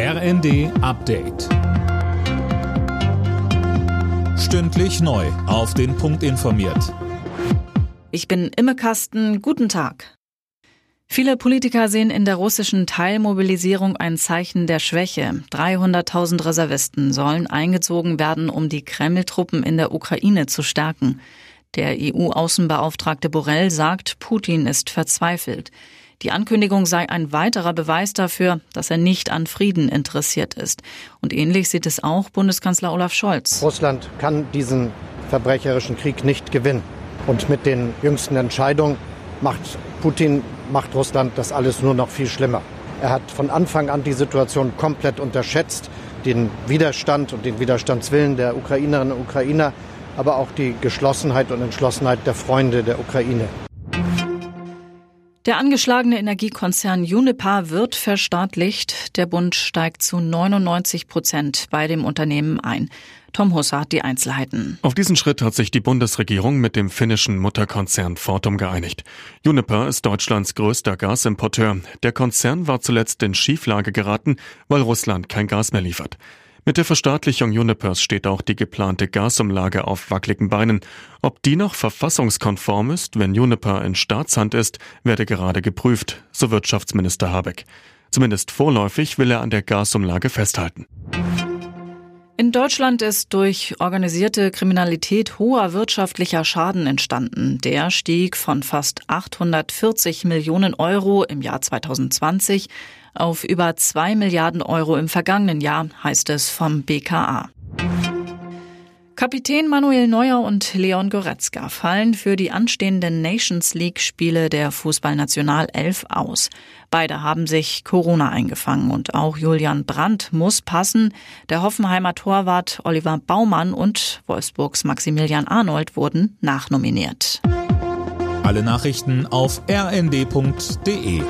RND Update. Stündlich neu. Auf den Punkt informiert. Ich bin Imme Kasten. Guten Tag. Viele Politiker sehen in der russischen Teilmobilisierung ein Zeichen der Schwäche. 300.000 Reservisten sollen eingezogen werden, um die Kreml-Truppen in der Ukraine zu stärken. Der EU-Außenbeauftragte Borrell sagt, Putin ist verzweifelt. Die Ankündigung sei ein weiterer Beweis dafür, dass er nicht an Frieden interessiert ist. Und ähnlich sieht es auch Bundeskanzler Olaf Scholz. Russland kann diesen verbrecherischen Krieg nicht gewinnen. Und mit den jüngsten Entscheidungen macht Putin, macht Russland das alles nur noch viel schlimmer. Er hat von Anfang an die Situation komplett unterschätzt, den Widerstand und den Widerstandswillen der Ukrainerinnen und Ukrainer, aber auch die Geschlossenheit und Entschlossenheit der Freunde der Ukraine. Der angeschlagene Energiekonzern Uniper wird verstaatlicht. Der Bund steigt zu 99 Prozent bei dem Unternehmen ein. Tom Husser hat die Einzelheiten. Auf diesen Schritt hat sich die Bundesregierung mit dem finnischen Mutterkonzern Fortum geeinigt. Uniper ist Deutschlands größter Gasimporteur. Der Konzern war zuletzt in Schieflage geraten, weil Russland kein Gas mehr liefert. Mit der Verstaatlichung Junipers steht auch die geplante Gasumlage auf wackeligen Beinen. Ob die noch verfassungskonform ist, wenn Juniper in Staatshand ist, werde gerade geprüft, so Wirtschaftsminister Habeck. Zumindest vorläufig will er an der Gasumlage festhalten. In Deutschland ist durch organisierte Kriminalität hoher wirtschaftlicher Schaden entstanden. Der stieg von fast 840 Millionen Euro im Jahr 2020 auf über 2 Milliarden Euro im vergangenen Jahr, heißt es vom BKA. Kapitän Manuel Neuer und Leon Goretzka fallen für die anstehenden Nations League Spiele der Fußballnationalelf aus. Beide haben sich Corona eingefangen und auch Julian Brandt muss passen. Der Hoffenheimer Torwart Oliver Baumann und Wolfsburgs Maximilian Arnold wurden nachnominiert. Alle Nachrichten auf rnd.de